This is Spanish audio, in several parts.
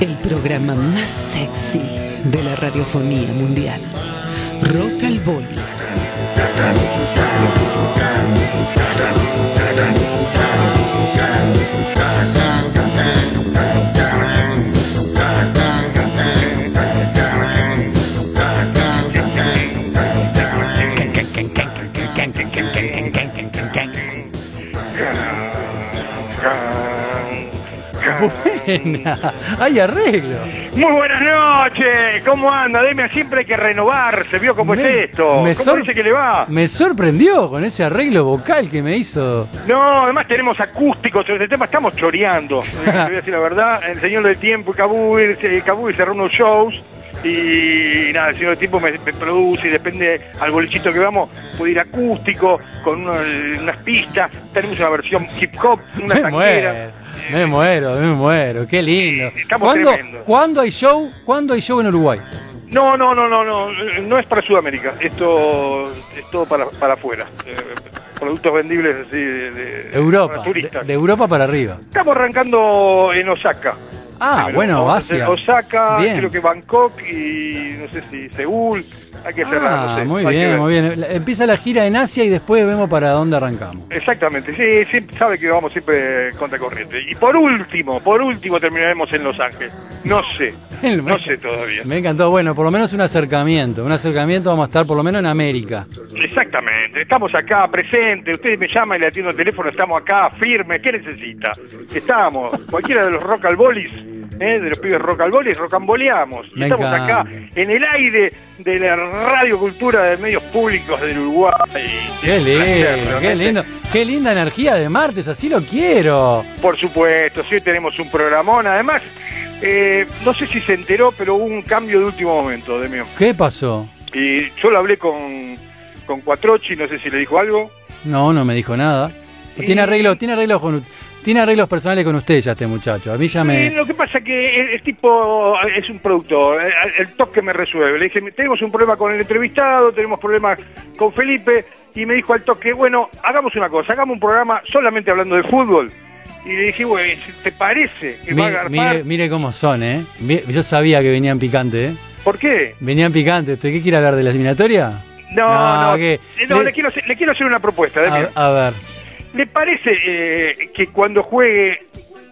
El programa más sexy de la radiofonía mundial. Rock al Boli. Buena, hay arreglo. Muy buenas noches, ¿cómo anda? Demian, siempre hay que renovarse, ¿vio cómo Me- es esto? me ¿Cómo dice que le va? Me sorprendió con ese arreglo vocal que me hizo. No, además tenemos acústicos sobre este tema, estamos choreando. Te voy a decir la verdad, el Señor del Tiempo y Kabul, Kabul cerró unos shows y nada, el Señor del Tiempo me, me produce y depende al bolichito que vamos, puede ir acústico, con uno- unas pistas, tenemos una versión hip hop, una Me muero, me muero, me muero, qué lindo. Estamos ¿Cuándo. ¿Cuándo hay show? ¿Cuándo hay show en Uruguay? No, no, no, no, no, no es para Sudamérica, esto es todo para, para afuera. Eh, productos vendibles así de, de- Europa, de Europa para arriba. Estamos arrancando en Osaka. Ah, bueno, Asia. Osaka, Bien. creo que Bangkok y no sé si Seúl. Hay que cerrar, Ah, no sé. muy bien, muy bien. Empieza la gira en Asia y después vemos para dónde arrancamos. Exactamente, sí, sí, sabe que vamos siempre contra corriente. Y por último, por último terminaremos en Los Ángeles. No sé, no sé todavía. Me encantó, bueno, por lo menos un acercamiento. Un acercamiento vamos a estar por lo menos en América. Exactamente, estamos acá presentes, ustedes me llaman y le atiendo el teléfono, estamos acá firmes, ¿qué necesita? Estamos, cualquiera de los rock al bolis, ¿eh? de los pibes bolis, rocamboleamos. Y estamos acá en el aire de la radiocultura de medios públicos del Uruguay. Qué placer, lindo, qué lindo. Qué linda energía de martes, así lo quiero. Por supuesto, sí tenemos un programón, además, eh, no sé si se enteró, pero hubo un cambio de último momento, Demio. ¿Qué pasó? Y yo lo hablé con, con Cuatrochi, no sé si le dijo algo. No, no me dijo nada. Y- Tiene arreglos, tiene arreglos con, tiene arreglos personales con usted ya este muchacho. A mí ya me. lo que pasa es que el, el tipo es un productor, el, el toque me resuelve. Le dije, tenemos un problema con el entrevistado, tenemos problemas con Felipe, y me dijo al toque, bueno, hagamos una cosa, hagamos un programa solamente hablando de fútbol. Y le dije, bueno, ¿te parece que va a Mire, agarpar? mire, mire cómo son, ¿eh? Yo sabía que venían picantes, ¿eh? ¿Por qué? Venían picantes. ¿Usted qué quiere hablar de la eliminatoria? No, No, no, que- eh, no, le- le, quiero, le quiero hacer una propuesta. A, a ver. ¿Le parece eh, que cuando juegue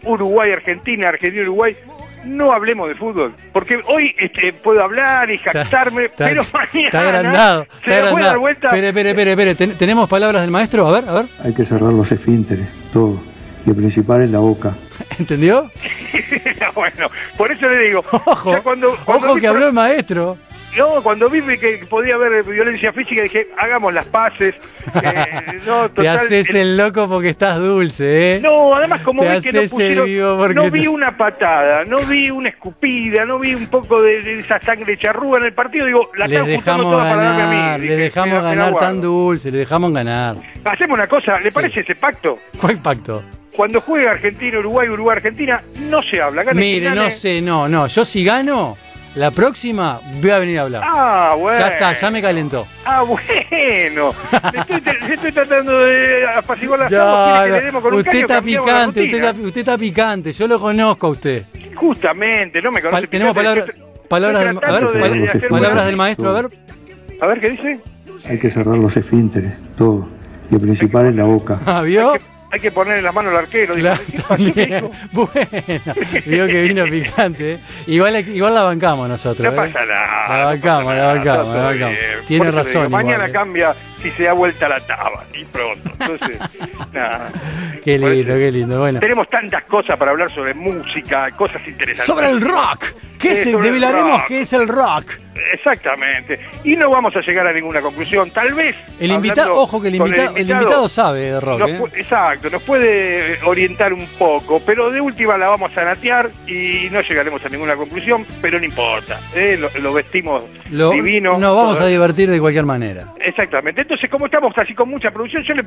Uruguay-Argentina, Argentina-Uruguay, no hablemos de fútbol? Porque hoy este, puedo hablar y jactarme, Está- pero está- mañana Está agrandado. se Está la puede dar agrandado. vuelta. Espere, espere, espere, espere. Ten- ¿Tenemos palabras del maestro? A ver, a ver. Hay que cerrar los esfínteres, todo. Y el principal es la boca. ¿Entendió? bueno, por eso le digo, Ojo, ya cuando, cuando ojo que habló el maestro. No, cuando vi que podía haber violencia física dije, hagamos las paces. eh, no, Te total, haces el loco porque estás dulce, ¿eh? No, además como Te vi que no pusieron, no te- vi una patada, no vi una escupida, no vi un poco de, de esa sangre charrúa en el partido, digo, la Les dejamos toda para darme a ganar, mí. les Dije, dejamos me la ganar tan dulce, les dejamos ganar. Hacemos una cosa, ¿le parece ese pacto? ¿Cuál pacto? Cuando juega Argentina, Uruguay, Uruguay, Argentina, no se habla. Mire, no sé, no, no. Yo si gano, la próxima voy a venir a hablar. Ah, bueno. ya está, ya me calentó. Ah, bueno. Le estoy, te- estoy tratando de apaciguar las Ya, aguas, quiere que le demos con un usted está picante, usted está, usted está picante, yo lo conozco a usted. Justamente, no me conoce. Tenemos picante, palabras, del, a tratando ver, de- pal- de hacer palabras del maestro, a ver. A ver, ¿qué dice? Hay que cerrar los esfínteres, todo. Y el principal es la boca. Ah, ¿Vio? Hay que, ponerle las manos al arquero. digo, Claro, ¿qué pasó, también. hijo? Bueno, vio que vino picante. ¿eh? Igual, igual la bancamos nosotros. No ¿eh? pasa nada. La no bancamos, la bancamos, la bancamos. bien. Tiene Por razón. digo, mañana ¿eh? cambia si se da vuelta la taba y pronto. Entonces, nada. Qué lindo, eso- qué lindo. Bueno. Tenemos tantas cosas para hablar sobre música, cosas interesantes. Sobre el rock. ¿Qué es el, develaremos rock. qué es el rock. Exactamente. Y no vamos a llegar a ninguna conclusión. Tal vez. El invitado, ojo que el invitado, el invitado sabe de rock. nos ¿eh? exacto, nos puede orientar un poco, pero de última la vamos a natear y no llegaremos a ninguna conclusión, pero no importa, ¿eh? lo, lo vestimos Lo- divino. nos vamos todo. a divertir de cualquier manera. Exactamente. Entonces, como estamos así con mucha producción, yo le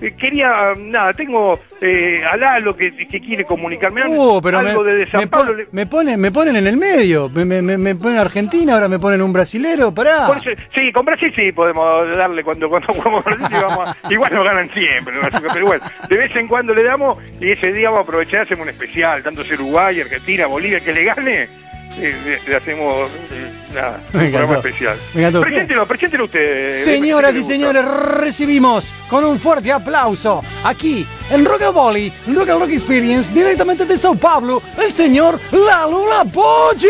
eh, quería, nada, tengo eh, a Lalo que, que quiere comunicarme Uh, pero algo de, de San me Pablo. pon- le- me ponen, me ponen en el medio. Me, me, me, me ponen Argentina, ahora me ponen un brasilero, pará. Sí, con Brasil sí podemos darle cuando cuando jugamos Brasil, vamos a- igual nos ganan siempre, pero bueno, de vez en cuando le damos y ese día vamos a aprovechar, hacemos un especial, tanto sea Uruguay, Argentina, Bolivia, que le gane, eh, le, hacemos eh, nada, un programa especial. Preséntelo, preséntelo usted. Señoras y señores, recibimos con un fuerte aplauso aquí en Rock and Volley, Rock and Rock Experience, directamente de Sao Paulo, el señor Lalo Lapoggi.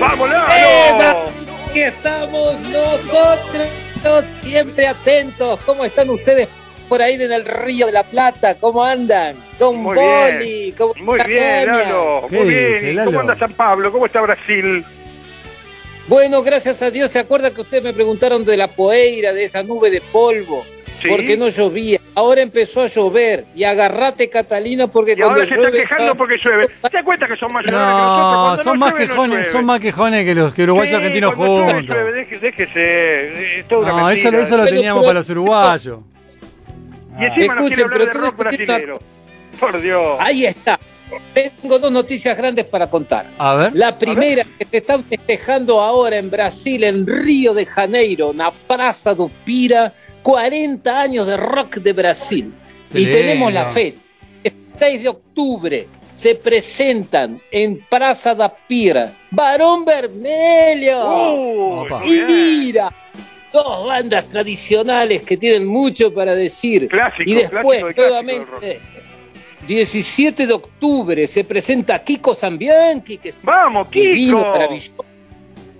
¡Vamos, Lalo! Aquí estamos nosotros, siempre atentos. ¿Cómo están ustedes por ahí en el Río de la Plata? ¿Cómo andan? Con Muy Boli, ¿cómo muy está bien, muy bien. dice, ¿Y Lalo? ¿Cómo anda San Pablo? ¿Cómo está Brasil? Bueno, gracias a Dios. ¿Se acuerda que ustedes me preguntaron de la poeira, de esa nube de polvo? Sí. Porque no llovía. Ahora empezó a llover. Y agarrate, Catalina, porque Y cuando ahora se está llueve... quejando porque llueve. ¿Se da cuenta que son más llorones que No, nosotros? Cuando son no más llueve, no quejones, llueve. son más quejones que los que uruguayos Sí, argentinos llueve, juntos. llueve, deje- déjese, es toda una No, eso, mentira. eso lo Pero- teníamos pero- para los uruguayos. Y encima nos Escuchen, pero de rock. Por Dios. Ahí está. Tengo dos noticias grandes para contar. A ver. La primera que se están festejando ahora en Brasil, en Río de Janeiro, na Praça do Pira, 40 años de rock de Brasil. Qué y lindo. tenemos la fecha. El 6 de octubre se presentan en Praça da Pira Barón Vermelho Uh, Ira. Dos bandas tradicionales que tienen mucho para decir. Clásico, y después, clásico de clásico del nuevamente, 17 de octubre se presenta Kiko Zambianchi, que es Vamos, divino, Kiko. maravilloso.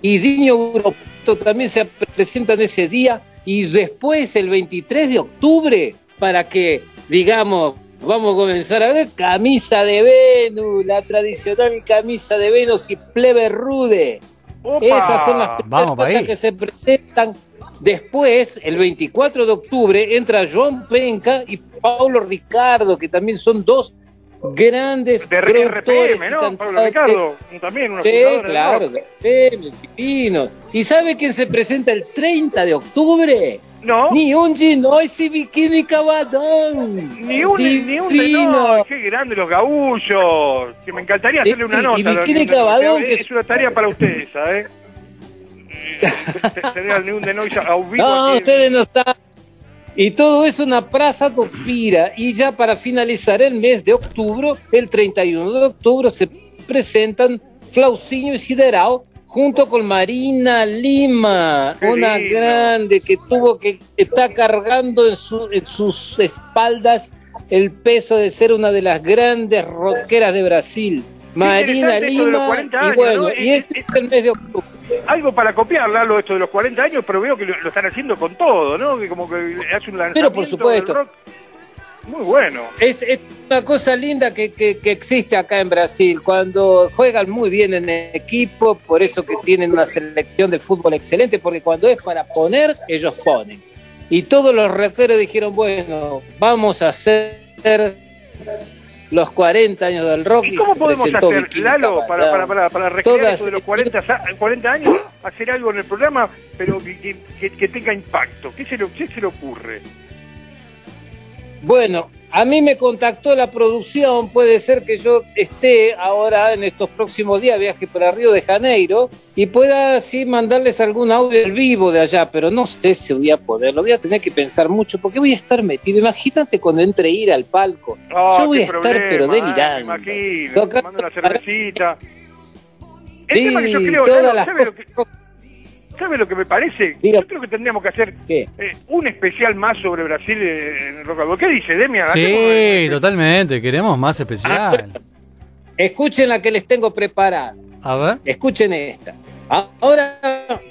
Y Diño Europeto también se presentan ese día. Y después, el 23 de octubre, para que, digamos, vamos a comenzar a ver camisa de Venus, la tradicional camisa de Venus y plebe rude. Opa. Esas son las primeras Vamos que se presentan. Después, el 24 de octubre, entra Joan Penca y Paulo Ricardo, que también son dos grandes De productores RPM, y ¿no? Pablo. Ricardo, también unos Sí, claro, de RPM, Pipino. ¿Y sabe quién se presenta el 30 de octubre? No, Ni un Ginois y Bikini Cabadón. ni un, ni un Divino. no, qué grande los gaullos. Que me encantaría hacerle una y nota. los Bikini. Cabadón, Es, que es una tarea para ustedes, ¿sabes? Tener al New de Noise a vivo No, aquí. ustedes no están. Y todo es una plaza Pira. Y ya para finalizar el mes de octubre, el 31 de octubre, se presentan Flaucinho y Siderao junto con Marina Lima, Qué una lindo. grande que tuvo que está cargando en, su- en sus espaldas el peso de ser una de las grandes rockeras de Brasil. Marina Lima, 40 y bueno, ¿no? y Es- este es el mes de octubre. Algo para copiar, Lalo, esto de los 40 años, pero veo que lo, lo están haciendo con todo, ¿no? Que como que hace un lanzamiento Pero por supuesto. del rock. Muy bueno. Es, es una cosa linda que, que- que existe acá en Brasil, cuando juegan muy bien en equipo, por eso que tienen una selección de fútbol excelente, porque cuando es para poner, ellos ponen. Y todos los rockeros dijeron, bueno, vamos a hacer los 40 años del rock. ¿Y cómo podemos hacer, Lalo, para, para, para, para recrear Todas- eso de los 40, sa- 40 años, hacer algo en el programa, pero que- que tenga impacto? ¿Qué se, le, ¿Qué se le ocurre? Bueno, a mí me contactó la producción, puede ser que yo esté ahora en estos próximos días, viaje para Río de Janeiro, y pueda así mandarles algún audio en vivo de allá, pero no sé si voy a poder, lo voy a tener que pensar mucho, porque voy a estar metido. Imagínate cuando entre ir al palco. Ah, Yo voy a estar, pero ah, delirando. me imagino, tomando una cervecita. El Sí, tema que yo creo, todas las ¿sabe, lo cosas. que, sabe lo que me parece? Diga. Yo creo que tendríamos que hacer ¿Qué? eh, un especial más sobre Brasil eh, en Rock and Roll. ¿Qué dice, Demian? Sí, totalmente. Queremos más especial. Escuchen la que les tengo preparada. A ver. Escuchen esta. Ahora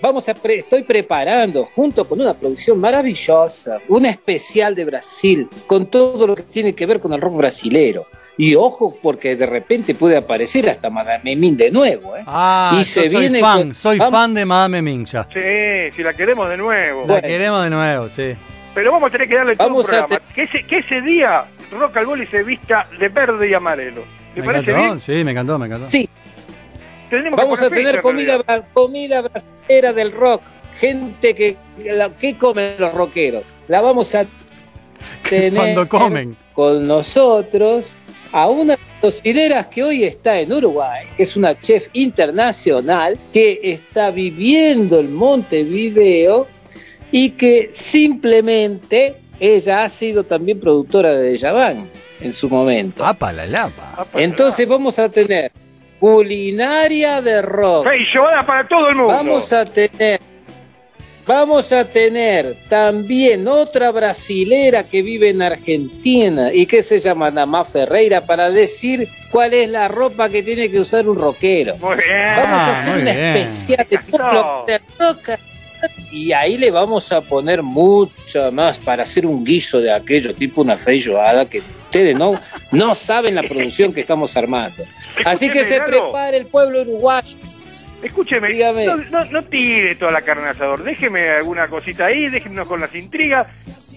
vamos a pre- estoy preparando junto con una producción maravillosa, un especial de Brasil con todo lo que tiene que ver con el rock brasilero. Y ojo porque de repente puede aparecer hasta Madame Min de nuevo, ¿eh? Ah, Y yo se soy viene fan, con- soy vamos- fan de Madame Minja. Sí, si la queremos de nuevo. La Bueno. queremos de nuevo, sí. Pero vamos a tener que darle todo Vamos un a programa. Que, ese, que ese día Rock al Boli se vista de verde y amarelo. ¿Te Me parece encantó, bien? sí, me encantó, me encantó. Sí, Tenemos que vamos a fecha, tener en comida, bra- comida brasilera del rock, gente que, la- ¿qué comen los rockeros? La vamos a tener Cuando comen. con nosotros a una cocineras que hoy está en Uruguay, que es una chef internacional que está viviendo en Montevideo y que simplemente ella ha sido también productora de Yaván en su momento. Apa la lapa. Entonces vamos a tener culinaria de rock. Feijoada para todo el mundo. Vamos a tener Vamos a tener también otra brasilera que vive en Argentina y que se llama Namá Ferreira para decir cuál es la ropa que tiene que usar un rockero. Muy bien. Vamos a Ah, hacer muy una bien. especial de rock, de rock y ahí le vamos a poner mucho más para hacer un guiso de aquello, tipo una feijoada que ustedes no, no saben la producción que estamos armando. Así que se prepare el pueblo uruguayo. Escúcheme, Dígame. no, no, no tire toda la carne al asador, déjeme alguna cosita ahí, déjenos con las intrigas,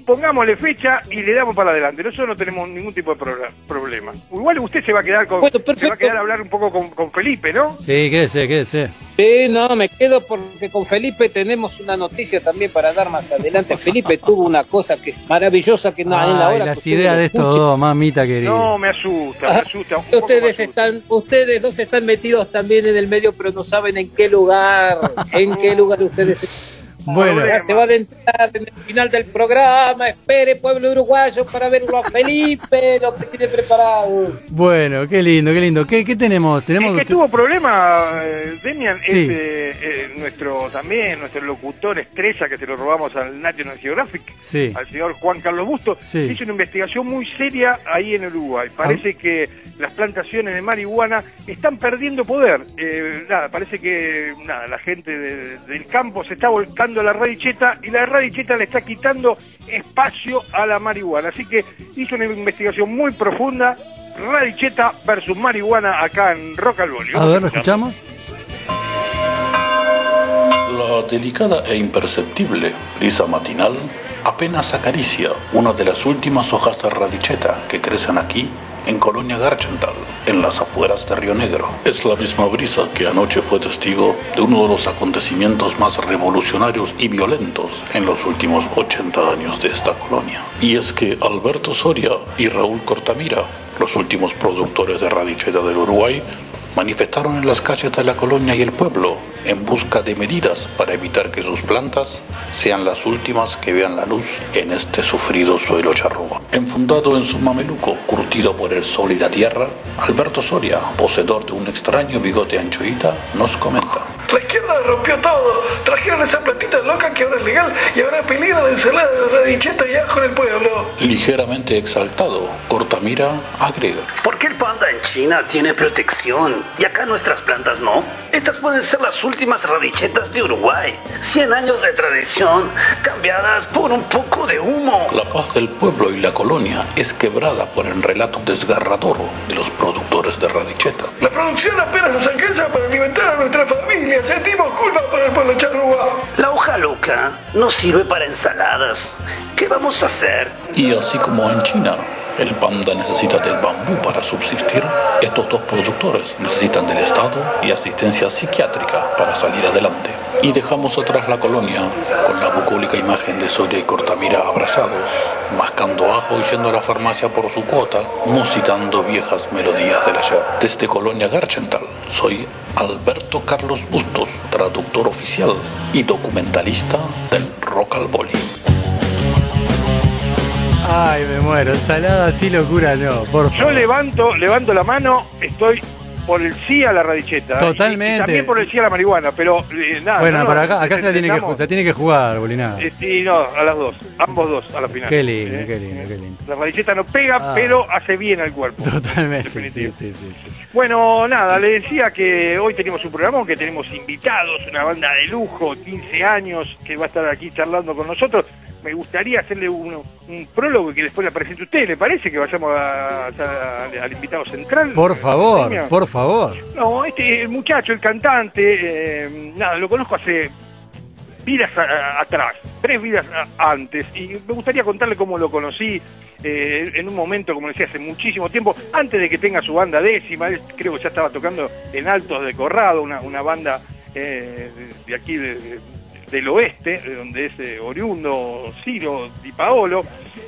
pongámosle fecha y le damos para adelante. Nosotros no tenemos ningún tipo de pro- problema. Igual usted se va a quedar con, Bueno, se va a quedar a hablar un poco con, con Felipe, ¿no? Sí, quédese, quédese. Sí, no, me quedo porque con Felipe tenemos una noticia también para dar más adelante. Felipe tuvo una cosa que es maravillosa que no en la hora las ideas de estos dos, mamita querida. No, me asusta, me asusta. un poco me Ustedes asusta. están, ustedes dos están metidos también en el medio, pero no saben en qué lugar, en qué lugar ustedes están. Bueno, Ya se va a adentrar en el final del programa. Espere, pueblo uruguayo, para verlo a Felipe, lo que tiene preparado. bueno, qué lindo, qué lindo. ¿Qué, qué tenemos? El Tenemos que tuvo problema, eh, Demian, Sí. es eh, nuestro también, nuestro locutor estrella que se lo robamos al National Geographic, Sí. al señor Juan Carlos Busto, Sí. Ah. hizo una investigación muy seria ahí en Uruguay. Parece que las plantaciones de marihuana están perdiendo poder. Eh, nada, parece que nada, la gente de- del campo se está volcando la radicheta y la radicheta le está quitando espacio a la marihuana. Así que hizo una investigación muy profunda. Radicheta versus marihuana acá en Rock al Boli. A ver, ¿lo escuchamos? La delicada e imperceptible brisa matinal apenas acaricia una de las últimas hojas de radicheta que crecen aquí en Colonia Garchental, en las afueras de Río Negro. Es la misma brisa que anoche fue testigo de uno de los acontecimientos más revolucionarios y violentos en los últimos 80 años de esta colonia. Y es que Alberto Soria y Raúl Cortamira, los últimos productores de radicheta del Uruguay, manifestaron en las calles de la colonia y el pueblo en busca de medidas para evitar que sus plantas sean las últimas que vean la luz en este sufrido suelo charrúa. Enfundado en su mameluco, curtido por el sol y la tierra, Alberto Soria, poseedor de un extraño bigote anchoita, nos comenta. La izquierda rompió todo. Trajeron esa plantita loca que ahora es legal y ahora peligra la ensalada de radicheta y ajo en el pueblo. Ligeramente exaltado, Cortamira agrega. ¿Por qué el panda en China tiene protección y acá nuestras plantas no? Estas pueden ser las últimas radichetas de Uruguay. 100 años de tradición cambiadas por un poco de humo. La paz del pueblo y la colonia es quebrada por el relato desgarrador de los productores de radicheta. La producción apenas nos alcanza para alimentar a nuestra familia. Sentimos culpa por el pueblo charrúa. La hoja loca no sirve para ensaladas. ¿Qué vamos a hacer? Y así como en China el panda necesita del bambú para subsistir, estos dos productores necesitan del Estado y asistencia psiquiátrica para salir adelante. Y dejamos atrás la colonia con la bucólica imagen de Soria y Cortamira abrazados, mascando ajo y yendo a la farmacia por su cuota, musitando viejas melodías del ayer. Desde Colonia Garchental, soy Alberto Carlos Bustos, traductor oficial y documentalista del Rock al Boli. Ay, me muero. Ensalada así locura no, por Yo favor. levanto, levanto la mano, estoy por el sí a la radicheta. ¿eh? Totalmente. Y, y también por el sí a la marihuana, pero eh, nada. Bueno, no, para acá, acá se la, tiene que, entendamos. se la tiene que jugar, Bolinada. Eh, sí, no, a las dos, ambos dos a la final. Qué lindo, Eh, qué lindo, qué lindo. La radicheta no pega, Ah. pero hace bien al cuerpo. Totalmente, Definitivo. sí, sí, sí. Bueno, nada, le decía que hoy tenemos un programa que tenemos invitados, una banda de lujo, 15 años, que va a estar aquí charlando con nosotros. Me gustaría hacerle un, un prólogo y que después le presente a usted, ¿le parece? Que vayamos a- a- al invitado central. Por favor, Demian? por favor. No, este el muchacho, el cantante, eh, nada, lo conozco hace vidas a- a- atrás, tres vidas a- antes, y me gustaría contarle cómo lo conocí eh, en un momento, como decía, hace muchísimo tiempo, antes de que tenga su banda décima, él creo que ya estaba tocando en Altos de Corrado, una, una banda eh, de, de aquí de, de- del oeste, de donde es eh, oriundo Ciro Di Paolo.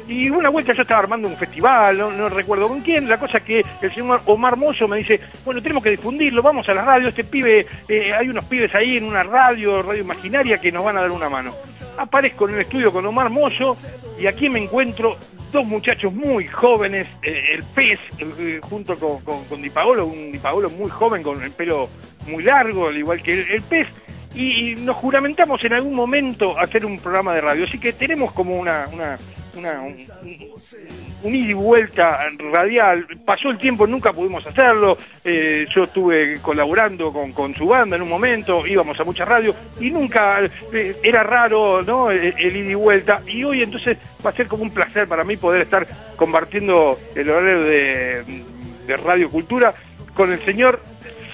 Y una vuelta yo estaba armando un festival, no, no recuerdo con quién, la cosa que el señor Omar Mozo me dice, bueno, tenemos que difundirlo, vamos a la radio, este pibe, eh, hay unos pibes ahí en una radio, radio imaginaria, que nos van a dar una mano. Aparezco en el estudio con Omar Mozo y aquí me encuentro dos muchachos muy jóvenes, eh, el pez eh, junto con, con, con Di Paolo, un Di Paolo muy joven con el pelo muy largo, al igual que el pez, y nos juramentamos en algún momento hacer un programa de radio, así que tenemos como una, una, una un, un ida y vuelta radial, pasó el tiempo, nunca pudimos hacerlo, eh, yo estuve colaborando con, con su banda en un momento, íbamos a muchas radios y nunca eh, era raro ¿no? el, el ida y vuelta. Y hoy entonces va a ser como un placer para mí poder estar compartiendo el horario de, de Radio Cultura con el señor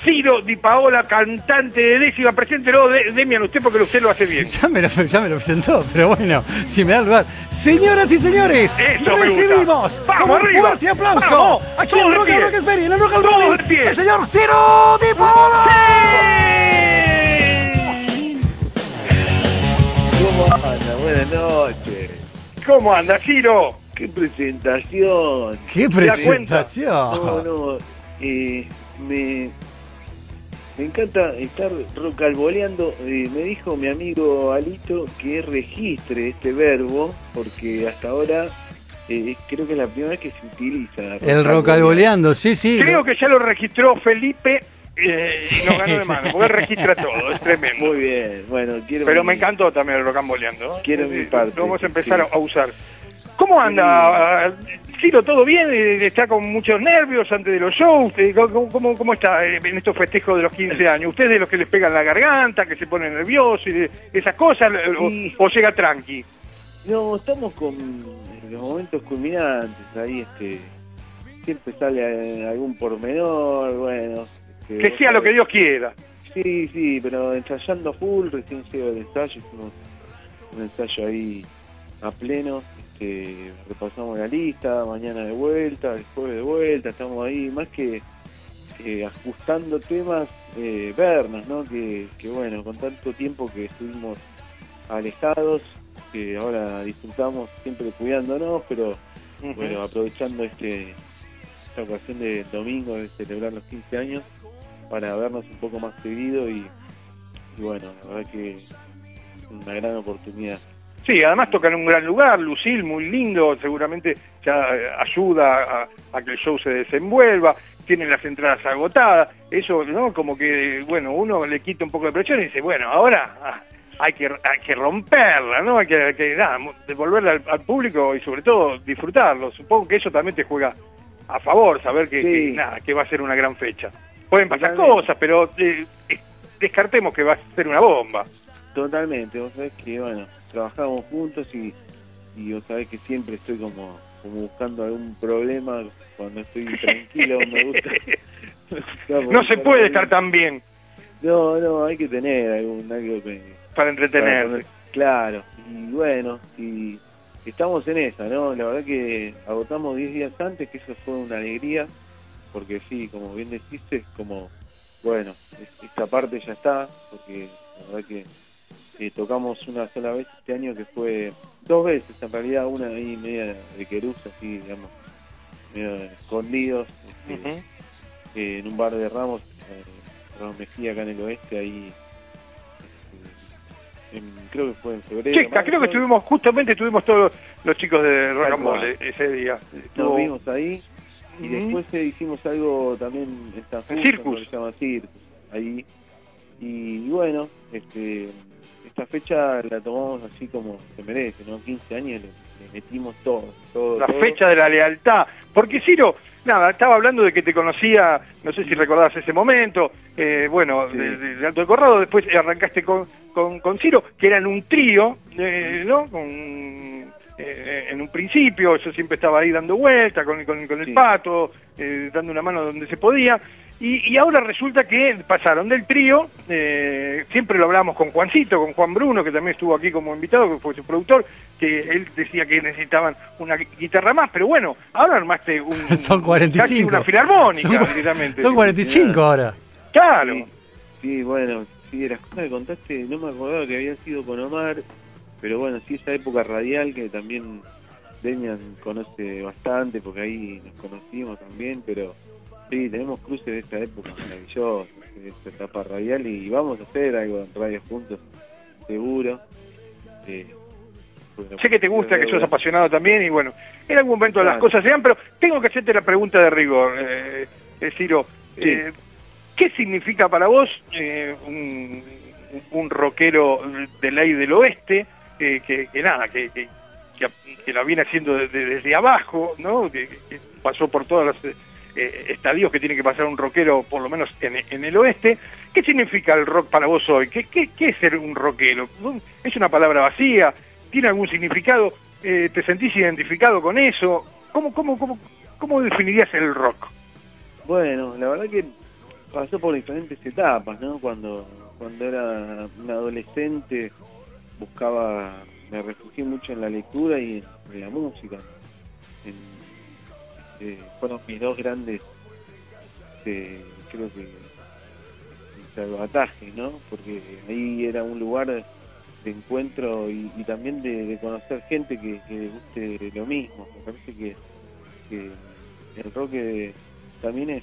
Ciro Di Paola, cantante de décima, preséntelo, de, Demian, usted porque usted lo hace bien. Ya me, lo, ya me lo presentó, pero bueno, si me da lugar. Señoras y señores, Eso recibimos con Vamos un arriba. fuerte aplauso Vamos, aquí en Rock Rock Experience, en Rock Roll, de pie. el señor Ciro Di Paola. ¿Cómo anda? Buenas noches. ¿Cómo anda, Ciro? Qué presentación. ¡Qué presentación! No, no. eh, me, me encanta estar rocalboleando. Eh, me dijo mi amigo Alito que registre este verbo, porque hasta ahora eh, creo que es la primera vez que se utiliza. El rocalboleando, sí, sí. Creo que ya lo registró Felipe eh, y nos ganó de mano, porque él registra todo, es tremendo. Muy bien, bueno, quiero. Pero mi- me encantó también el rocamboleando. ¿eh? Quiero mi parte. Lo vamos a empezar a usar. ¿Cómo anda? Ciro, ¿todo bien? Eh, ¿Está con muchos nervios antes de los shows? Eh, ¿Cómo, cómo, cómo está eh, en estos festejos de los 15 años? ¿Ustedes de los que les pegan la garganta, que se ponen nerviosos y esas cosas? o- Sí. ¿O, llega tranqui? No, estamos con los momentos culminantes ahí, este. Siempre sale eh, algún pormenor, bueno. este, Que sea lo que Dios quiera. Sí, sí, pero ensayando full, recién llegó el ensayo, hicimos un ensayo ahí a pleno, este, repasamos la lista, mañana de vuelta, el jueves de vuelta, estamos ahí, más que eh, ajustando temas, eh, vernos, ¿no? Que, que bueno, con tanto tiempo que estuvimos alejados, que ahora disfrutamos siempre cuidándonos, pero bueno, aprovechando este esta ocasión de domingo de celebrar los 15 años para vernos un poco más seguido y, y bueno, la verdad que es una gran oportunidad. Sí, además tocan en un gran lugar, Lucil, muy lindo, seguramente ya eh, ayuda a, a que el show se desenvuelva, tienen las entradas agotadas, eso, ¿no? Como que, bueno, uno le quita un poco de presión y dice, bueno, ahora ah, hay que hay que romperla, ¿no? Hay que, hay que nada, devolverla al, al público y sobre todo disfrutarlo. Supongo que eso también te juega a favor, saber que, Sí. que, nada, que va a ser una gran fecha. Pueden pasar Totalmente. cosas, pero eh, descartemos que va a ser una bomba. Totalmente, vos sabés que bueno, trabajamos juntos y, y vos sabés que siempre estoy como, como buscando algún problema cuando estoy tranquilo, me gusta. me gusta No se puede estar tan bien No, no, hay que tener algún algo que, para entretenerse. Para- Claro, y bueno, y estamos en esa, ¿no? La verdad que agotamos 10 días antes, que eso fue una alegría, porque sí, como bien deciste, es como, bueno, es- esta parte ya está, porque la verdad que eh, tocamos una sola vez este año, que fue dos veces, en realidad, una ahí media de queruz, así, digamos, medio escondidos, este, eh, en un bar de Ramos, eh, Ramos Mejía, acá en el oeste, ahí, este, en- creo que fue en febrero. Checa, creo que estuvimos, justamente estuvimos todos los chicos de Roll cual. ese día. Nos Estuvo- vimos ahí y después eh, hicimos algo también en San Justo, Circus. se llama Circus, ahí. Y, bueno, este esta fecha la tomamos así como se merece, ¿no? 15 años le, le metimos todo, todo. la todo. fecha de la lealtad. Porque Ciro, nada, estaba hablando de que te conocía, no sé si recordabas ese momento, eh, bueno, Sí. de, Alto de Corrado, después arrancaste con, con, con Ciro, que eran un trío, eh, ¿no? Con, eh, en un principio, yo siempre estaba ahí dando vueltas con, con, con el Sí. pato, eh, dando una mano donde se podía. Y, y ahora resulta que pasaron del trío, eh, siempre lo hablamos con Juancito, con Juan Bruno, que también estuvo aquí como invitado, que fue su productor, que él decía que necesitaban una gui- guitarra más, pero bueno, ahora armaste un, Son 45. casi una filarmónica Son, directamente. son 45 ahora. Claro. Sí, sí, bueno, sí, de las cosas que contaste, no me acordaba que había sido con Omar, pero bueno, sí, esa época radial que también Demian conoce bastante, porque ahí nos conocimos también, pero sí, tenemos cruces de esta época maravillosa, de esta etapa radial, y vamos a hacer algo en radio juntos, seguro. Eh, bueno, Sé que te gusta, que sos apasionado también y bueno, en algún momento las cosas se dan, pero tengo que hacerte la pregunta de rigor, eh, eh, Ciro. Sí. Eh, ¿Qué significa para vos eh, un, un rockero de ley del oeste eh, que, que nada, que, que, que, la viene haciendo desde, desde abajo, ¿no? Que, pasó por todos los eh, estadios que tiene que pasar un rockero, por lo menos en, en el oeste. ¿Qué significa el rock para vos hoy? ¿Qué, es ser un rockero? ¿Es una palabra vacía? ¿Tiene algún significado? Eh, ¿Te sentís identificado con eso? ¿Cómo, cómo, cómo, cómo definirías el rock? Bueno, la verdad que pasó por diferentes etapas, ¿no? Cuando, cuando era un adolescente buscaba, me refugié mucho en la lectura y en, la música. Eh, fueron mis dos grandes, eh, creo que, salvatajes, ¿no? Porque ahí era un lugar de encuentro y, también de, conocer gente que, que guste lo mismo. Me parece que, el rock eh, también es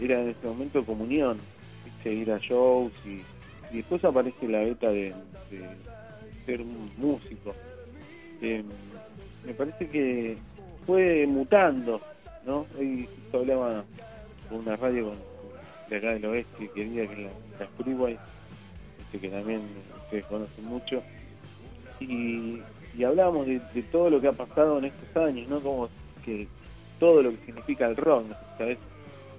era en ese momento comunión, ir a shows y, y después aparece la beta de, de ser un músico. Eh, me parece que fue mutando, ¿no? Hoy hablaba con una radio de acá del oeste que quería que la, la Freeway, este, que también ustedes conocen mucho, y, y hablábamos de, todo lo que ha pasado en estos años, ¿no? Como que todo lo que significa el rock. ¿sabes?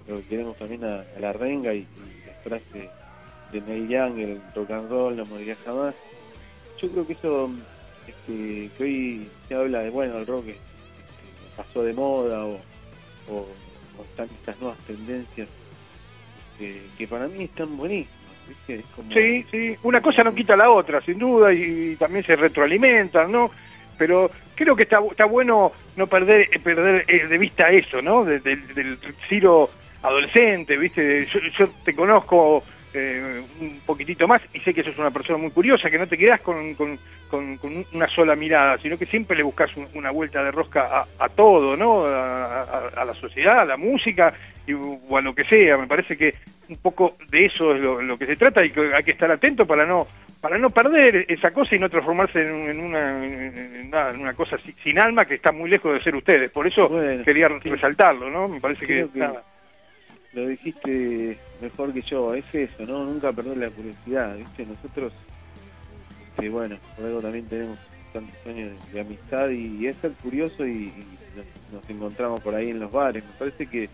Lo que queremos también a, la renga y, y la frase de Neil Young, el rock and roll no moriría jamás. Yo creo que eso, este, que hoy se habla de, bueno, el rock este, pasó de moda o, o, o están estas nuevas tendencias que para mí están buenísimas, ¿viste? Es como- Sí, sí, una cosa no quita la otra, sin duda, y, y también se retroalimentan, ¿no? Pero creo que está, está bueno no perder eh, perder eh, de vista eso, ¿no? De- del- del Ciro adolescente, ¿viste? Yo, yo te conozco eh, un poquitito más y sé que sos una persona muy curiosa, que no te quedás con, con, con- con una sola mirada, sino que siempre le buscas un- una vuelta de rosca a, a todo, ¿no? A, a- a la sociedad, a la música y, o a lo que sea. Me parece que un poco de eso es lo, lo que se trata y que hay que estar atento para no para no perder esa cosa y no transformarse en, en una, en, una cosa si- sin alma que está muy lejos de ser ustedes. Por eso Bueno, quería sí. resaltarlo, ¿no? Me parece que, Creo que- nada. Lo dijiste mejor que yo, es eso, ¿no? Nunca perder la curiosidad, ¿viste? Nosotros, este, bueno, por algo también tenemos tantos años de, amistad y, es ser curioso y, nos, encontramos por ahí en los bares. Me parece que,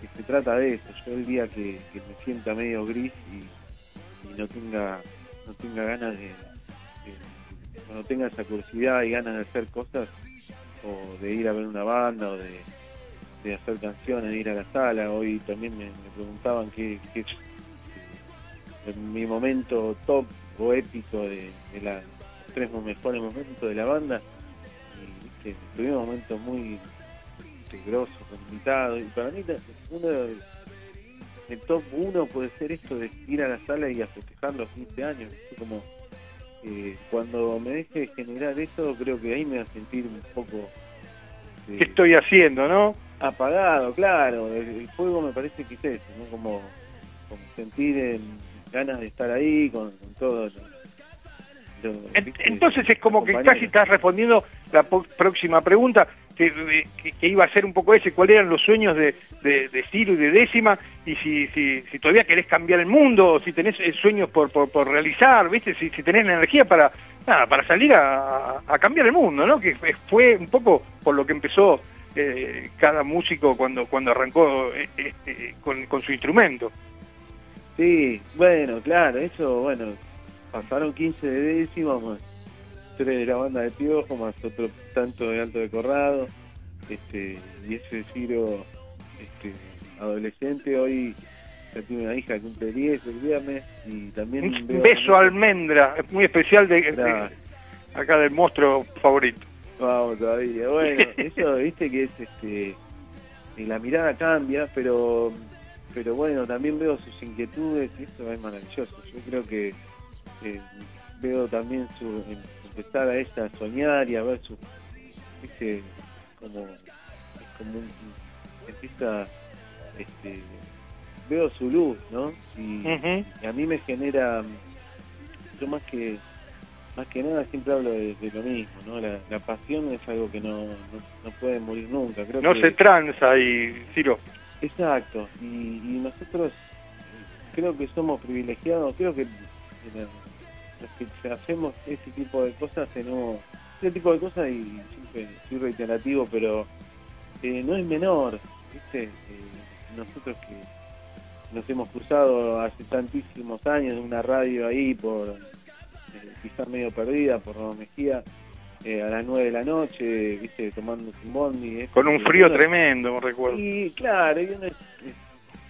que se trata de eso. Yo el día que, que me sienta medio gris y, no tenga no tenga ganas de, de- cuando tenga esa curiosidad y ganas de hacer cosas o de ir a ver una banda o de de hacer canciones, de ir a la sala. Hoy también me, preguntaban qué, mi momento top o épico de, los tres mejores momentos de la banda. Y viste, tuvimos momentos muy grosos, invitados. Y para mí, uno de- el top uno puede ser esto de ir a la sala y a festejar los 15 años. ¿viste? Como eh, cuando me deje de generar eso, creo que ahí me va a sentir un poco. este, ¿Qué estoy haciendo, no? Apagado, claro. El, el fuego me parece que es eso, ¿no? Como, como sentir eh, ganas de estar ahí con, con todo. lo- En-. Entonces es como que casi estás respondiendo la próxima pregunta, que, de- que- que iba a ser un poco ese, cuáles eran los sueños de, de, de Ciro y de Décima, y si, si, si todavía querés cambiar el mundo, si tenés eh, sueños por, por, por realizar, ¿viste? Si, si tenés la energía para nada, para salir a, a cambiar el mundo, ¿no? Que fue un poco por lo que empezó eh, cada músico cuando, cuando arrancó eh, este, con, con su instrumento. Sí, bueno, claro, eso, bueno, pasaron 15 de décima, más tres de la banda de Piojo, más otro tanto de Alto de Corrado, este, y ese Ciro este, adolescente, hoy ya tiene una hija que cumple 10 el viernes, y también... Un beso almendra, es muy especial de, de- acá del monstruo favorito. Vamos todavía. Bueno, eso, viste que es este. y La mirada cambia, pero pero bueno, también veo sus inquietudes y eso es maravilloso. Yo creo que eh, veo también su em- empezar a ella a soñar y a ver su, viste, como, es como un, empieza, este, veo su luz, ¿no? Y, y a mí me genera, yo más que más que nada siempre hablo de, de lo mismo, ¿no? La, la pasión es algo que no, no, no puede morir nunca. Creo No que, se tranza y Ciro. Exacto, y, y nosotros creo que somos privilegiados, creo que los que hacemos este tipo de cosas tenemos este tipo de cosas y siempre soy reiterativo, pero eh, no es menor, ¿viste? Eh, nosotros que nos hemos cruzado hace tantísimos años en una radio ahí por quizás medio perdida por Roma Mejía eh, a las 9 de la noche, ¿viste? Tomando un bondi. es Con un frío uno- tremendo, recuerdo. y claro, y uno es, es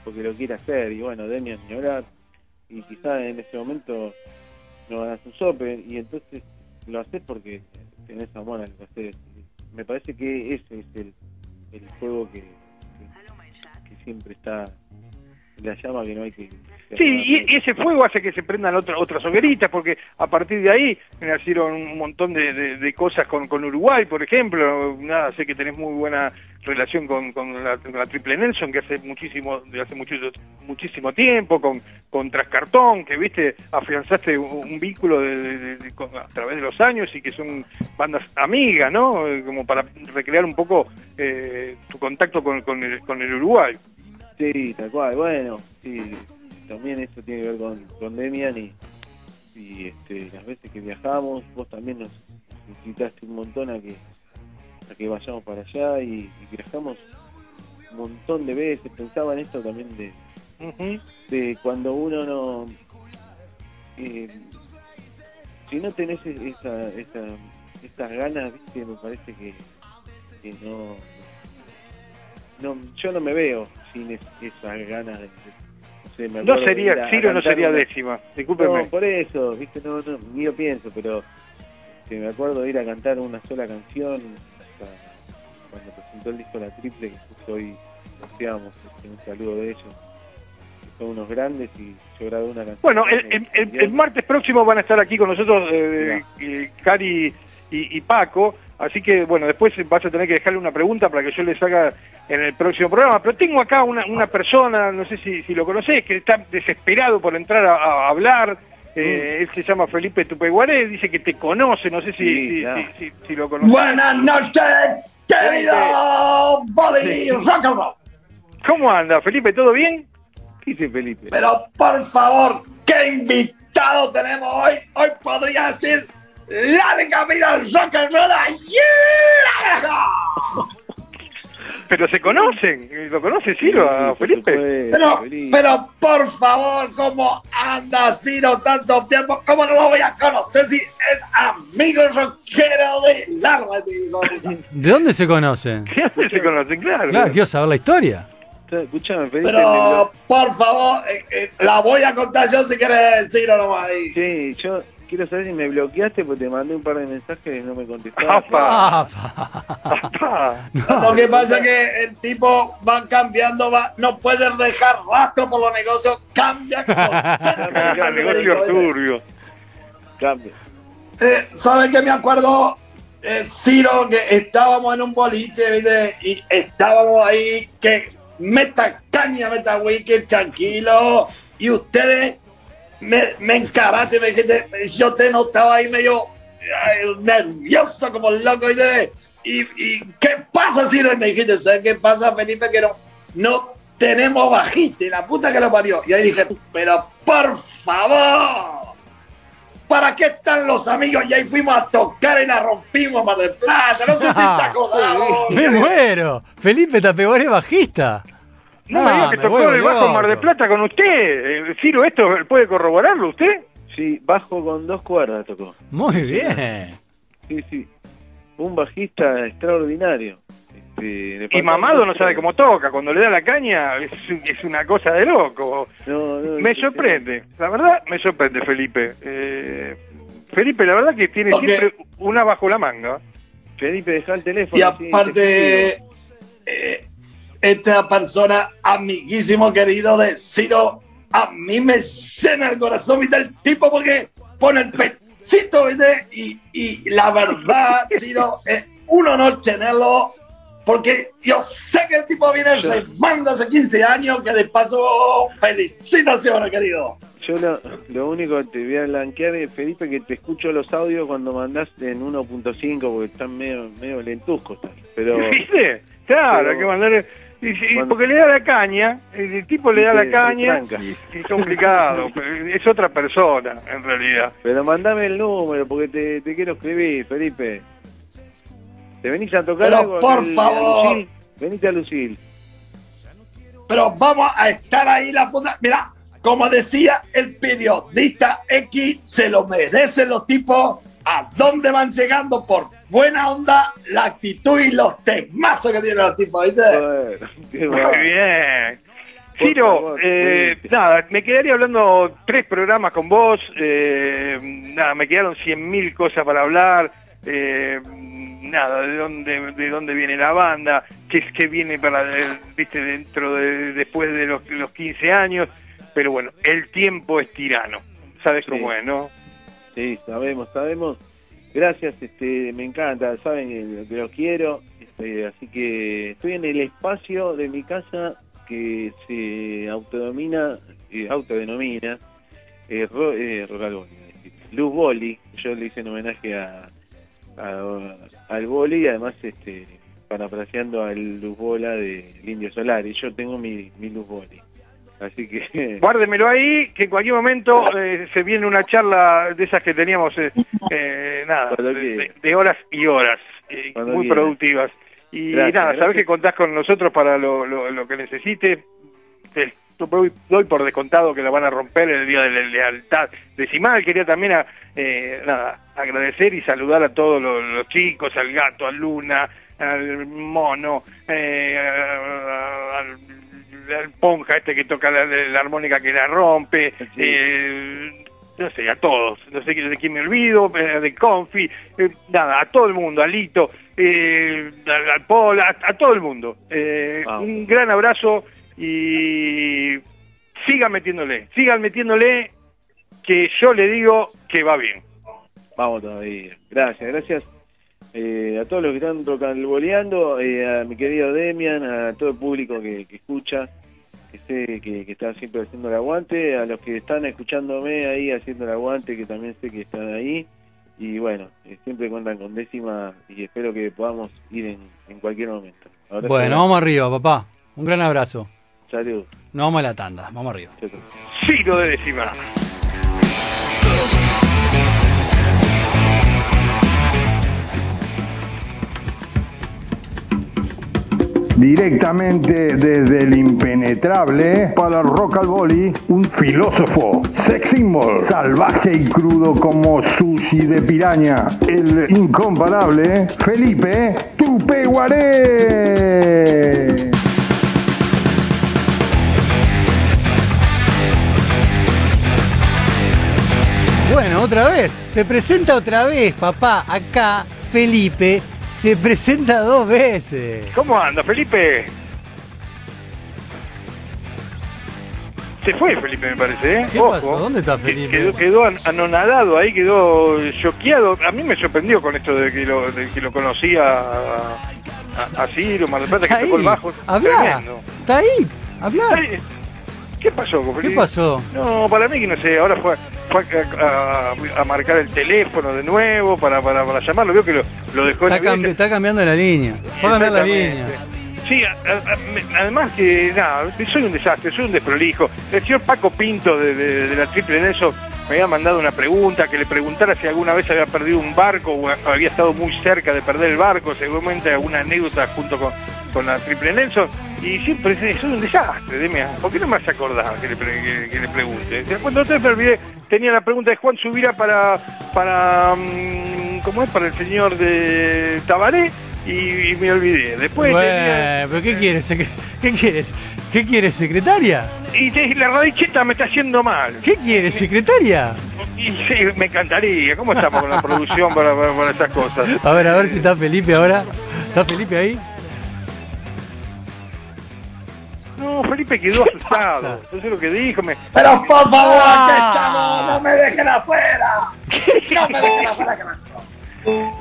porque lo quiere hacer, y bueno, Demian ni hablar, y quizás en ese momento no ganas un sope, y entonces lo haces porque tenés amor a lo que haces. Y Me parece que ese es el, el juego que, que, que siempre está la llama que no hay que... Sí, y ese fuego hace que se prendan otra, otras hogueritas, porque a partir de ahí nacieron un montón de, de- de cosas con, con Uruguay, por ejemplo. Nada, sé que tenés muy buena relación con, con la, con la Triple Nelson, que hace muchísimo, hace mucho, muchísimo tiempo, con, con Trascartón, que viste, afianzaste un, un vínculo de- a través de los años y que son bandas amigas, ¿no? Eh, Como para recrear un poco eh, tu contacto con, con, el, con el Uruguay. Sí, tal cual, bueno, sí, también eso tiene que ver con, con Demian y, y este, las veces que viajamos, vos también nos incitaste un montón a que, a que vayamos para allá y, y viajamos un montón de veces, pensaba en esto también de, de cuando uno no... eh, si no tenés esa, esa, esas ganas, viste, me parece que, que no, no... Yo no me veo sin es- esas ganas de... No, sé, de sería, Ciro no sería una- décima, discúlpeme. no, por eso, viste, no, no, ni lo pienso, pero este, me acuerdo de ir a cantar una sola canción hasta cuando presentó el disco La Triple, que justo hoy hacíamos un saludo de ellos, son unos grandes y yo grabé una canción. Bueno, el, el- el- el martes próximo van a estar aquí con nosotros eh, eh, Cari y, y Paco, así que bueno, después vas a tener que dejarle una pregunta para que yo les haga en el próximo programa, pero tengo acá una, una persona, no sé si, si lo conocés, que está desesperado por entrar a, a hablar, eh, él se llama Felipe Tupeguaré, dice que te conoce, no sé si, Sí, si, claro. si- si- si lo conoces. Buenas noches, querido Bobby Rock and Roll. ¿Cómo anda, Felipe? ¿Todo bien? ¿Qué dice Felipe? Pero por favor, ¿qué invitado tenemos hoy? Hoy podría decir larga vida al rock and roll. ¡Yeah! Pero se conocen, ¿lo conoce Ciro a Felipe? Pero, pero por favor, ¿cómo anda Ciro tanto tiempo? ¿Cómo no lo voy a conocer si es amigo rockero de larga vida? ¿De dónde se conocen? ¿Qué se conocen? Claro. Claro, quiero saber la historia. Escuchame, Felipe. Pero por favor, eh, eh, la voy a contar yo si quieres Ciro nomás ahí. Sí, yo quiero saber si me bloqueaste porque te mandé un par de mensajes y no me contestaste. Ah, Lo que pasa es que el tipo va cambiando, va, no puede dejar rastro por los negocios, cambia. Ah, negocio turbio. Cambia. Eh, ¿Sabe qué me acuerdo, eh, Ciro, que estábamos en un boliche, ¿viste? Y estábamos ahí, que meta caña, meta wiki, tranquilo. Y ustedes me, me encaraste, me dijiste, yo te notaba ahí medio nervioso, como loco. Y, y ¿qué pasa, Ciro? Y me dijiste, ¿sabes qué pasa, Felipe? Que no, no tenemos bajista, y la puta que lo parió. Y ahí dije, pero por favor. ¿Para qué están los amigos? Y ahí fuimos a tocar y la rompimos Mar del Plata. No sé si te acordás. Me muero. Felipe Tapeguaré bajista. No me digas que me tocó el bajo. Mar de Plata con usted. Eh, Ciro, ¿esto puede corroborarlo usted? Sí, bajo con dos cuerdas tocó. Muy bien. Sí, sí. Un bajista extraordinario. Este, Y Mamado no sabe cómo toca. Cuando le da la caña es, es una cosa de loco. No, no, Me sí, sorprende. La verdad, me sorprende, Felipe. Eh, Felipe, la verdad que tiene siempre una bajo la manga. Felipe, deja el teléfono. Y aparte, eh, esta persona, amiguísimo querido de Ciro, a mí me llena el corazón, ¿viste? El tipo porque pone el pechito, ¿viste? Y, y la verdad, Ciro, es un honor tenerlo, porque yo sé que el tipo viene remando hace 15 años, que de paso, felicitaciones, querido. Yo lo, lo único que te voy a blanquear es, Felipe, que te escucho los audios cuando mandás en 1.5 porque están medio, medio lentuscos. Pero, ¿Viste? Claro, Pero- hay que mandarle. Y- porque le da la caña, el, tipo le da la caña y, es complicado. es otra persona, en realidad. pero mandame el número porque te, te quiero escribir, Felipe. ¿Te venís a tocar Pero, algo? por al- a favor. Lucil? Venite a Lucil. pero vamos a estar ahí la puta. Mira, como decía el periodista X, se lo merecen los tipos. ¿A dónde van llegando? Por buena onda, la actitud y los temazos que tienen los tipos, ¿viste? Bueno, qué Muy bien. Ciro, eh, nada, me quedaría hablando tres programas con vos. eh, nada, me quedaron cien mil cosas para hablar. eh, nada, de dónde, de dónde viene la banda, qué es que viene para, eh, viste, dentro de, después de los, los 15 años. Pero bueno, el tiempo es tirano. ¿Sabes Sí. cómo es, no? Sí, sabemos, sabemos. Gracias, este, me encanta, saben que- que los quiero, este, así que estoy en el espacio de mi casa que se autodomina, eh, autodenomina eh, ro, eh, decir. Luz Boli, yo le hice en homenaje a, al Boli y además este, parafraseando al Luz Bola del Indio Solar, y yo tengo mi, mi Luz Boli. Así que... Guárdemelo ahí, que en cualquier momento eh, se viene una charla de esas que teníamos, eh, eh, nada, de, horas y horas, eh, muy quiera. productivas. Y Gracias, nada, sabes que contás con nosotros para lo, lo, lo que necesites. Te doy, por descontado que la van a romper el día de la lealtad decimal. Quería también a, eh, nada, agradecer y saludar a todos los, los chicos, al gato, a Luna, al mono, eh, al, al ponja este que toca la, la armónica que la rompe, Sí. eh, no sé, a todos, no sé de quién me olvido, eh, de Confi, eh, nada, a todo el mundo, a Lito, eh, al, Paul, a, a todo el mundo. Eh, Vamos. un gran abrazo y sigan metiéndole, sigan metiéndole que yo le digo que va bien. Vamos todavía. Gracias, gracias eh, a todos los que están tocando, eh, a mi querido Demian, a todo el público que, que escucha, que sé que, que está siempre haciendo el aguante, a los que están escuchándome ahí haciendo el aguante, que también sé que están ahí. Y bueno, eh, siempre cuentan con décima y espero que podamos ir en, en cualquier momento. Bueno, vamos arriba, papá. Un gran abrazo. Salud. Nos vamos a la tanda. Vamos arriba. Ciro de décima. Directamente desde el impenetrable para Rock al Boli, un filósofo, sex symbol, salvaje y crudo como sushi de piraña, el incomparable Felipe Tupeguaré. Bueno, otra vez. Se presenta otra vez, papá. Acá, Felipe se presenta dos veces. ¿Cómo anda, Felipe? Se fue Felipe, me parece, ¿eh? ¿Qué Ojo. pasó? ¿Dónde está Felipe? Quedó, quedó an- anonadado ahí, quedó choqueado. A mí me sorprendió con esto de que lo, de que lo conocía a, a, a Ciro, Mar del Plata, que tocó el bajo. Habla. Tremendo. Está ahí. Habla. ¿Qué pasó ¿Qué pasó? No, para mí que no sé, ahora fue, fue a, a- a marcar el teléfono de nuevo para, para, para llamarlo. Veo que lo, lo dejó en Está, el cambi- está cambiando la línea. Va a cambiar la línea. Sí, a- además que, nada, soy un desastre, soy un desprolijo. El señor Paco Pinto de, de- de la Triple Nelson me había mandado una pregunta, que le preguntara si alguna vez había perdido un barco o había estado muy cerca de perder el barco, seguramente alguna anécdota junto con, con la Triple Nelson. Y siempre soy un desastre, Demian. ¿Por qué no me has acordado que le, pre- que, que le pregunte? Cuando me olvidé, tenía la pregunta de Juan Subira para, para mm, ¿cómo es? Para el señor de Tabaré y, y me olvidé. Después tenía- Bueno, pero ¿qué quieres? ¿Qué quieres? ¿Qué quieres, secretaria? Y te- la radicheta me está haciendo mal. ¿Qué quieres, secretaria? Y sí, me encantaría. ¿Cómo estamos con la producción para, para, para esas cosas? A ver, a ver si está Felipe ahora. ¿Está Felipe ahí? Felipe quedó asustado. Entonces lo que dijo me. Pero por favor, Ah. no me dejen afuera. No me dejen afuera, que me-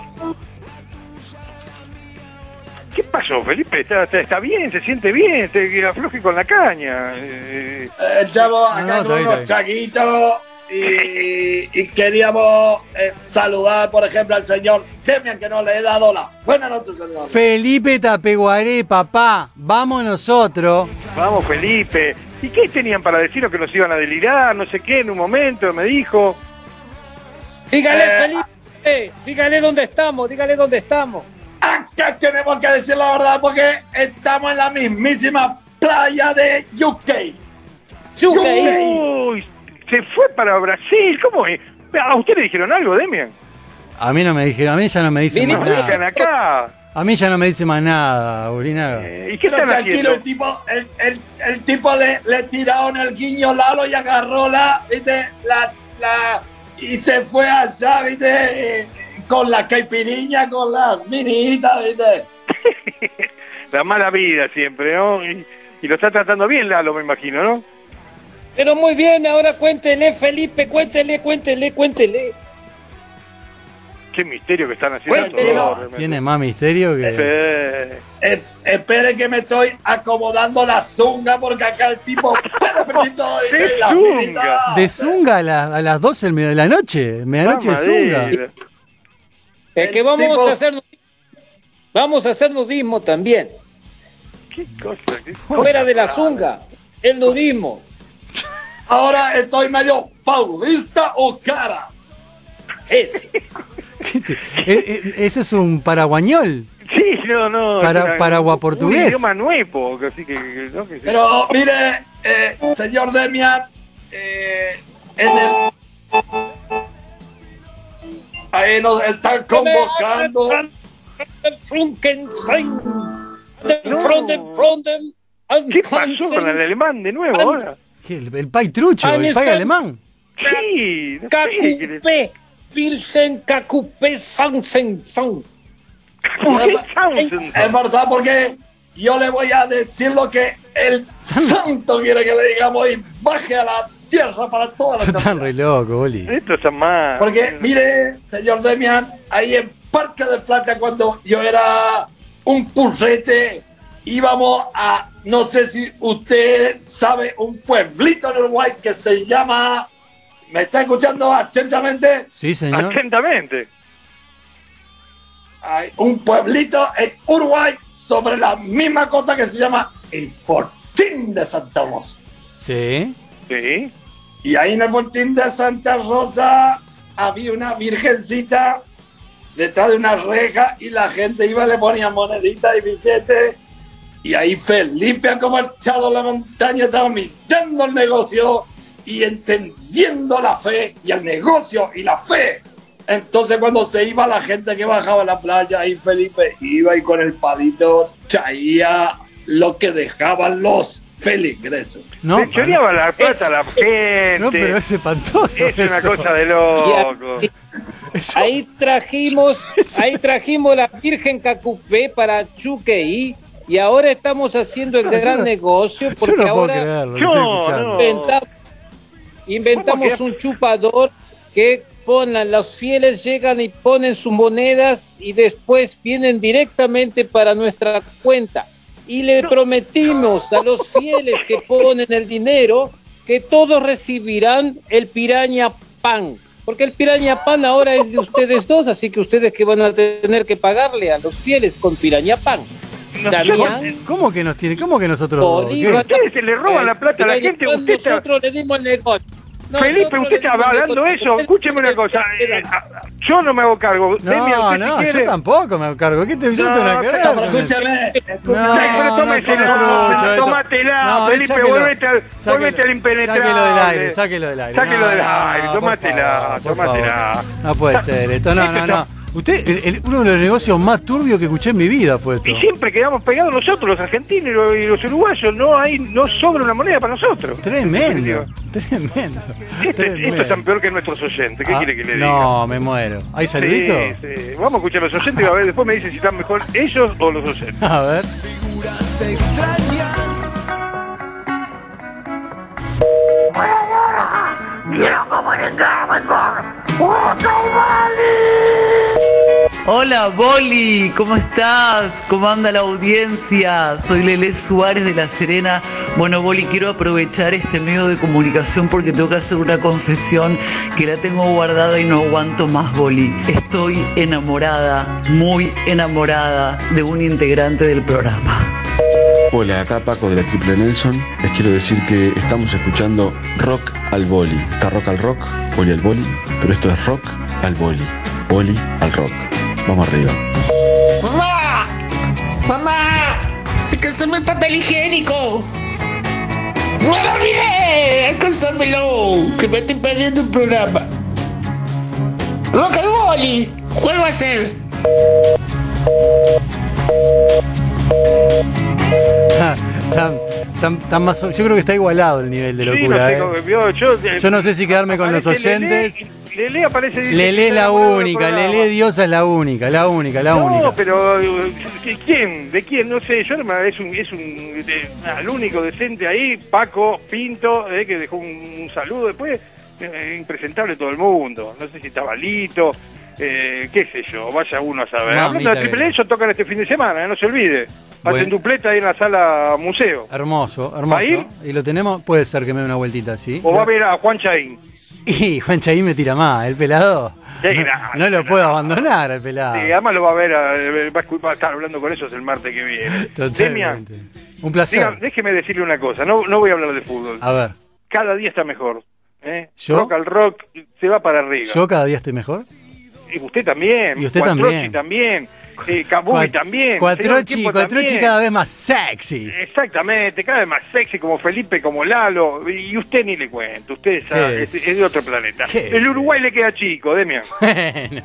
¿Qué pasó, Felipe? ¿Está, está, está bien? ¿Se siente bien? ¿Se afloje con la caña? Eh, Eh, Estamos acá No, no, con unos chaguitos y, y queríamos eh, saludar, por ejemplo, al señor Demian, que no le he dado la buena noche, señor. Felipe Tapeguaré, papá. Vamos nosotros. Vamos, Felipe. ¿Y qué tenían para decirnos que nos iban a delirar? No sé qué, en un momento me dijo. Dígale, Eh, Felipe, dígale dónde estamos, dígale dónde estamos. Acá tenemos que decir la verdad porque estamos en la mismísima playa de UK. Uy, se fue para Brasil. ¿Cómo es? ¿A usted le dijeron algo, Demian? A mí no me dijeron, a mí ya no me dicen más nada. acá. A mí ya no me dice más nada, Urinaga. ¿Y qué Pero están tranquilo, haciendo? el tipo, el, el, el tipo le, le tiraron el guiño Lalo y agarró la, viste, la, la, y se fue allá, viste, eh, con la caipiriña, con la minita, viste. La mala vida siempre, ¿no? Y, y lo está tratando bien Lalo, me imagino, ¿no? Pero muy bien, ahora cuéntele, Felipe, cuéntele, cuéntele, cuéntele. Qué misterio que están haciendo realmente. Tiene más misterio que... Eh, Eh, espere que me estoy acomodando la zunga porque acá el tipo... ¿viste? La minita. De Zunga a, la- a las 12 del medio de la noche. Medianoche de Zunga. Es que vamos tipo- a hacer vamos a hacer nudismo también. ¿Qué cosa? ¿Qué Fuera de la zunga, el nudismo. Ahora estoy medio paulista o cara. Eso. Eh, Eso es un paraguañol. Sí, no, no. Para- una- Paragua Un portugués. idioma nuevo, así que... que- ¿no? que- Pero mire, eh, señor Demian, eh, en el... Ahí nos están convocando. No. ¿Qué pasó con el alemán de nuevo ahora? ¿Qué, El, el pai trucho, el pai Anesen- alemán. Sí, no Cacupé. Virgen Cacupé Sansen Son. Es verdad, porque yo le voy a decir lo que el santo quiere que le digamos y baje a la tierra para toda la Están re loco, Boli. Esto está mal. Porque, mire, señor Demian, ahí en Parque del Plata, cuando yo era un purrete, íbamos a, no sé si usted sabe, un pueblito en Uruguay que se llama, ¿me está escuchando atentamente? Sí, señor. Atentamente. Hay un pueblito en Uruguay sobre la misma costa que se llama el Fortín de Santa Rosa. Sí. Sí. Y ahí en el Fortín de Santa Rosa había una virgencita detrás de una reja y la gente iba y le ponía moneditas y billetes. Y ahí Felipe, como echado a la montaña, estaba mirando el negocio y entendiendo la fe y el negocio y la fe. Entonces cuando se iba la gente que bajaba a la playa, ahí Felipe iba y con el palito traía lo que dejaban los feligreses. No, Le choreaba la plata a la gente. no, pero es espantoso. es una eso. cosa de loco. Ahí trajimos, ahí trajimos la Virgen Cacupé para Chuqueí y ahora estamos haciendo el gran negocio porque no ahora Yo, inventamos, inventamos ¿Cómo un chupador que ponen, los fieles llegan y ponen sus monedas y después vienen directamente para nuestra cuenta. Y le prometimos a los fieles que ponen el dinero que todos recibirán el piraña pan. Porque el piraña pan ahora es de ustedes dos, así que ustedes que van a tener que pagarle a los fieles con piraña pan. Damián, ¿Cómo que nos tiene? ¿Cómo que nosotros? Bolívar. Ustedes se le roban la plata a la gente. Usted está... nosotros le dimos el negocio. Felipe, Nosotros usted le dimos estaba hablando de eso. Escúcheme una cosa. eh, yo no me hago cargo. No, usted no, si yo quiere- tampoco me hago cargo. ¿Qué te yo no? Pero con eso. escúcheme, escúcheme. No, no, esto. tómatela, No, Felipe, sáquelo. vuélvete al- vuélvete al impenetrable. Sáquelo del aire, sáquelo del aire. Sáquelo No, del no, aire, tómatela, tómatela. No puede ser esto, no, no, está- no. Usted, el, uno de los negocios más turbios que escuché en mi vida fue esto. Y siempre quedamos pegados nosotros, los argentinos y los, uruguayos. No hay, no sobra una moneda para nosotros. Tremendo. Tremendo. Este, este tremendo. Estos son peor que nuestros oyentes. ¿Qué ah, quiere que le diga? No, me muero. ¿Hay saludito? Vamos a escuchar a los oyentes y a ver, después me dicen si están mejor ellos o los oyentes. A ver. Figuras extrañas. Hola Boli, ¿cómo estás? ¿Cómo anda la audiencia? Soy Lele Suárez de La Serena. Bueno Boli, quiero aprovechar este medio de comunicación porque tengo que hacer una confesión que la tengo guardada y no aguanto más Boli. Estoy enamorada, muy enamorada de un integrante del programa. Hola, acá Paco de la Triple Nelson. Les quiero decir que estamos escuchando rock al boli. Está rock al rock, boli al boli, pero esto es rock al boli, boli al rock. Vamos arriba. ¡Mamá! ¡Mamá! ¡Alcanzame el papel higiénico! ¡No lo olvidé! ¡Alcanzámelo! ¡Que me estoy perdiendo el programa! ¡Rock al boli! ¿Cuál va a ser? Tan- tan- tan más o- yo creo que está igualado el nivel de Sí, no locura. sé ¿eh? cómo- yo, yo, Yo no sé si quedarme con los oyentes. y Lelé aparece dice Lele es la única. Lele Diosa es la única, la única, la no, única. pero eh, ¿de quién? ¿De quién? No sé, yo no- es un, es un de- el único decente ahí, Paco Pinto, eh, que dejó un, un saludo después, eh, impresentable todo el mundo, no sé si estaba Lito, eh, qué sé yo, vaya uno a saber. Mamita Hablando de Triple querida. ellos tocan este fin de semana, eh, no se olvide. Hacen Bueno. dupleta ahí en la sala museo. Hermoso, ¿Va a hermoso. ir? Y lo tenemos, puede ser que me dé una vueltita así. O va a ver a Juan Chaín. Y Juan Chaín me tira más, el pelado. Sí, no, no lo puedo abandonar, el pelado. Sí, además lo va a ver, a- va, a estar hablando con ellos el martes que viene. Demian, Totalmente. Un placer. diga- déjeme decirle una cosa, no, no voy a hablar de fútbol. A ver, Cada día está mejor. ¿eh? ¿Yo? Rock al rock se va para arriba. ¿yo cada día estoy mejor? Y usted también. Y usted Cuatrochi también. también. Eh, Cabubi Cuat- también. Cuatrochi, Cuatrochi cada vez más sexy. Exactamente, cada vez más sexy como Felipe, como Lalo. Y usted ni le cuento, usted sabe, ¿Qué es, es? es de otro planeta. ¿Qué El Uruguay le queda chico, Demian. Bueno,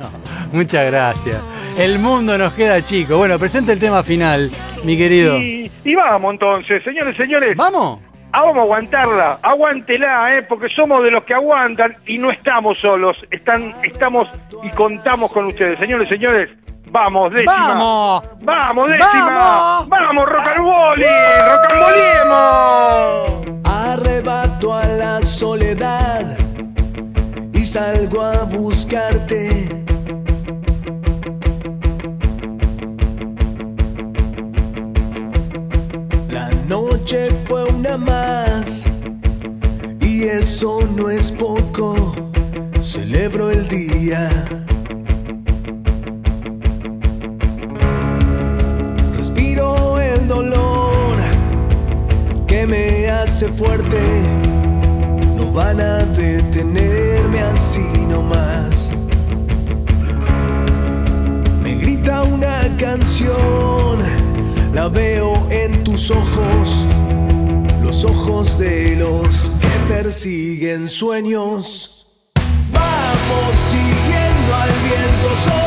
muchas gracias. El mundo nos queda chico. Bueno, presente el tema final, mi querido. Y, y vamos entonces, señores, señores. ¿Vamos? Ah, vamos a aguantarla, aguántela, ¿eh? porque somos de los que aguantan y no estamos solos, están, estamos y contamos con ustedes. Señores, señores, vamos, décima. ¡Vamos! ¡Vamos, décima! ¡Vamos! ¡Vamos, rock and roll! ¡Rocamboliemos! Arrebato a la soledad y salgo a buscarte. Noche fue una más y eso no es poco. Celebro el día. Respiro el dolor que me hace fuerte. No van a detenerme así nomás. Me grita una canción, la veo en tus ojos, los ojos de los que persiguen sueños. Vamos siguiendo al viento